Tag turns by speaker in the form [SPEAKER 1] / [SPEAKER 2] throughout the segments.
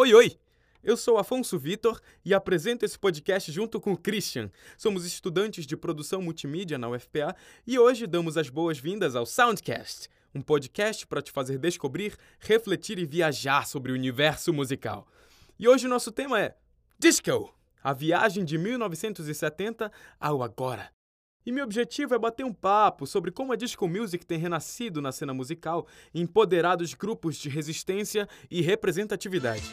[SPEAKER 1] Oi, oi! Eu sou Afonso Vitor e apresento esse podcast junto com o Christian. Somos estudantes de produção multimídia na UFPA e hoje damos as boas-vindas ao Soundcast, um podcast para te fazer descobrir, refletir e viajar sobre o universo musical. E hoje o nosso tema é Disco, a viagem de 1970 ao agora. E meu objetivo é bater um papo sobre como a disco music tem renascido na cena musical empoderado os grupos de resistência e representatividade.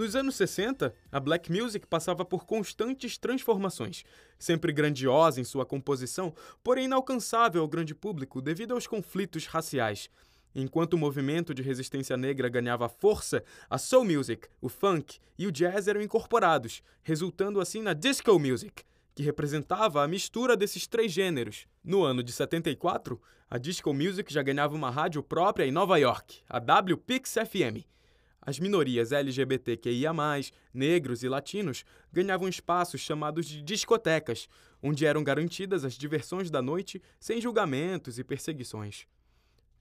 [SPEAKER 1] Nos anos 60, a black music passava por constantes transformações, sempre grandiosa em sua composição, porém inalcançável ao grande público devido aos conflitos raciais. Enquanto o movimento de resistência negra ganhava força, a soul music, o funk e o jazz eram incorporados, resultando assim na disco music, que representava a mistura desses três gêneros. No ano de 74, a disco music já ganhava uma rádio própria em Nova York, a WPix FM as minorias LGBTQIA, negros e latinos ganhavam espaços chamados de discotecas, onde eram garantidas as diversões da noite sem julgamentos e perseguições.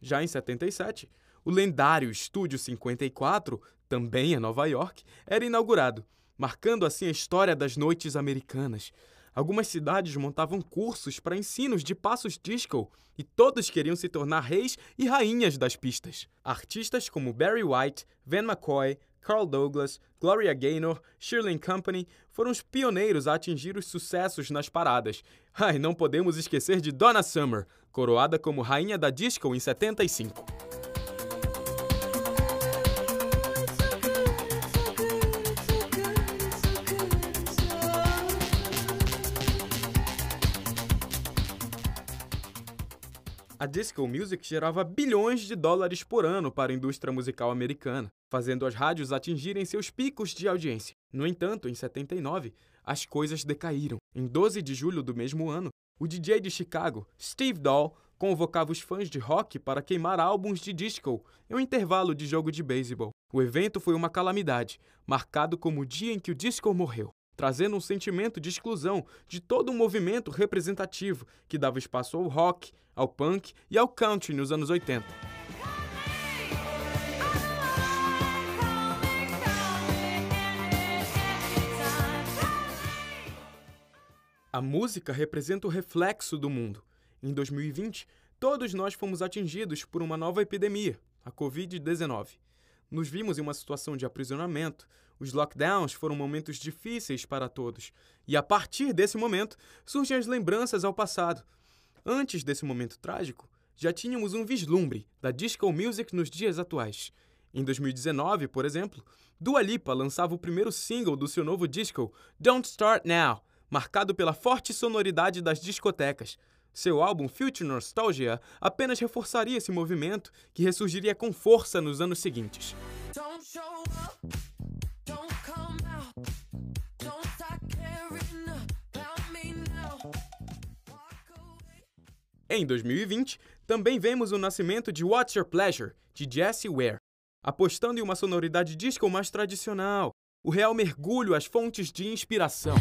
[SPEAKER 1] Já em 77, o lendário Estúdio 54, também em Nova York, era inaugurado, marcando assim a história das noites americanas, Algumas cidades montavam cursos para ensinos de passos disco e todos queriam se tornar reis e rainhas das pistas. Artistas como Barry White, Van McCoy, Carl Douglas, Gloria Gaynor, Shirley Company foram os pioneiros a atingir os sucessos nas paradas. Ah, e não podemos esquecer de Donna Summer, coroada como rainha da disco em 75. A disco music gerava bilhões de dólares por ano para a indústria musical americana, fazendo as rádios atingirem seus picos de audiência. No entanto, em 79, as coisas decaíram. Em 12 de julho do mesmo ano, o DJ de Chicago, Steve Dahl, convocava os fãs de rock para queimar álbuns de disco em um intervalo de jogo de beisebol. O evento foi uma calamidade, marcado como o dia em que o disco morreu trazendo um sentimento de exclusão de todo um movimento representativo que dava espaço ao rock, ao punk e ao country nos anos 80. A música representa o reflexo do mundo. Em 2020, todos nós fomos atingidos por uma nova epidemia, a Covid-19. Nos vimos em uma situação de aprisionamento, os lockdowns foram momentos difíceis para todos, e a partir desse momento surgem as lembranças ao passado. Antes desse momento trágico, já tínhamos um vislumbre da disco music nos dias atuais. Em 2019, por exemplo, Dua Lipa lançava o primeiro single do seu novo disco, Don't Start Now, marcado pela forte sonoridade das discotecas. Seu álbum Future Nostalgia apenas reforçaria esse movimento que ressurgiria com força nos anos seguintes. Em 2020, também vemos o nascimento de What's Your Pleasure, de Jesse Ware, apostando em uma sonoridade disco mais tradicional, o real mergulho às fontes de inspiração.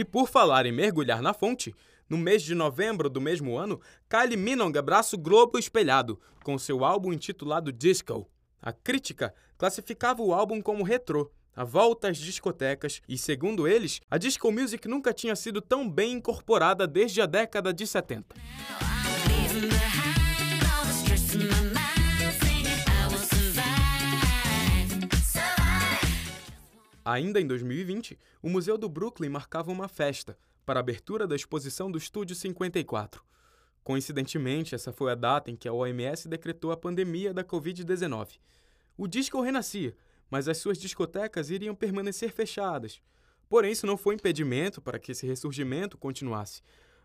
[SPEAKER 1] E por falar em mergulhar na fonte, no mês de novembro do mesmo ano, Kylie Minogue abraça o globo espelhado com seu álbum intitulado Disco. A crítica classificava o álbum como retrô, a volta às discotecas, e segundo eles, a disco music nunca tinha sido tão bem incorporada desde a década de 70. Ainda em 2020, o Museu do Brooklyn marcava uma festa para a abertura da exposição do Estúdio 54. Coincidentemente, essa foi a data em que a OMS decretou a pandemia da Covid-19. O disco renascia, mas as suas discotecas iriam permanecer fechadas. Porém, isso não foi impedimento para que esse ressurgimento continuasse.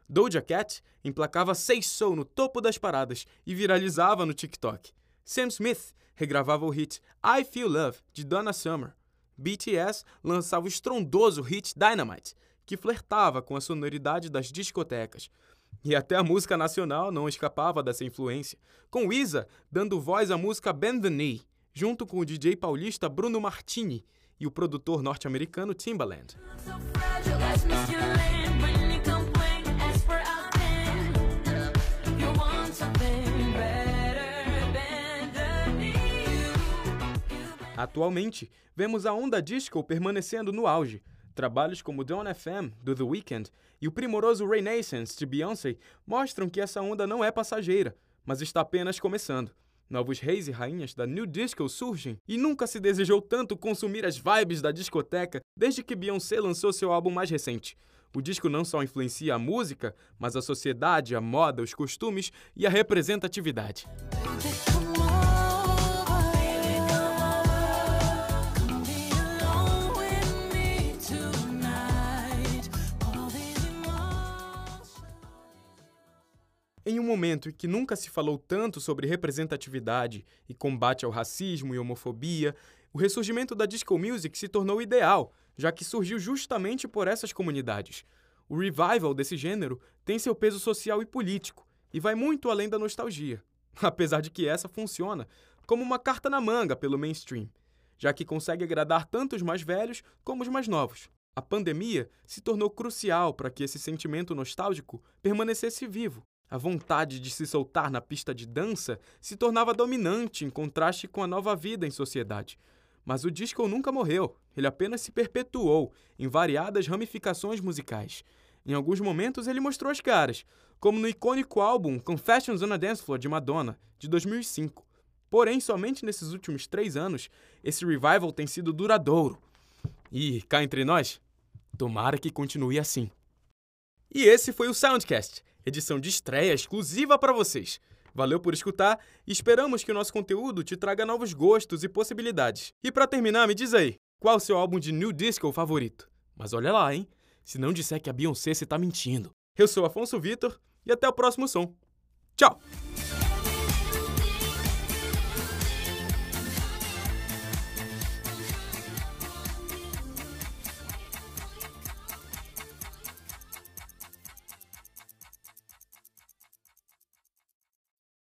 [SPEAKER 1] Doja Cat emplacava seis Soul no topo das paradas e viralizava no TikTok. Sam Smith regravava o hit I Feel Love, de Donna Summer. BTS lançava o estrondoso hit Dynamite, que flertava com a sonoridade das discotecas. E até a música nacional não escapava dessa influência, com Isa dando voz à música Bend the Knee, junto com o DJ paulista Bruno Martini e o produtor norte-americano Timbaland. Atualmente, vemos a onda disco permanecendo no auge. Trabalhos como Dawn FM, do The Weeknd, e o primoroso Renaissance, de Beyoncé, mostram que essa onda não é passageira, mas está apenas começando. Novos reis e rainhas da New Disco surgem e nunca se desejou tanto consumir as vibes da discoteca desde que Beyoncé lançou seu álbum mais recente. O disco não só influencia a música, mas a sociedade, a moda, os costumes e a representatividade. Em um momento em que nunca se falou tanto sobre representatividade e combate ao racismo e homofobia, o ressurgimento da disco music se tornou ideal, já que surgiu justamente por essas comunidades. O revival desse gênero tem seu peso social e político e vai muito além da nostalgia, apesar de que essa funciona como uma carta na manga pelo mainstream, já que consegue agradar tanto os mais velhos como os mais novos. A pandemia se tornou crucial para que esse sentimento nostálgico permanecesse vivo a vontade de se soltar na pista de dança se tornava dominante em contraste com a nova vida em sociedade. Mas o disco nunca morreu, ele apenas se perpetuou em variadas ramificações musicais. Em alguns momentos ele mostrou as caras, como no icônico álbum Confessions on a Dance Floor de Madonna, de 2005. Porém, somente nesses últimos três anos, esse revival tem sido duradouro. E, cá entre nós, tomara que continue assim. E esse foi o Soundcast edição de estreia exclusiva para vocês. Valeu por escutar e esperamos que o nosso conteúdo te traga novos gostos e possibilidades. E para terminar, me diz aí, qual o seu álbum de new disco favorito? Mas olha lá, hein? Se não disser que a Beyoncé, você tá mentindo. Eu sou Afonso Vitor e até o próximo som. Tchau!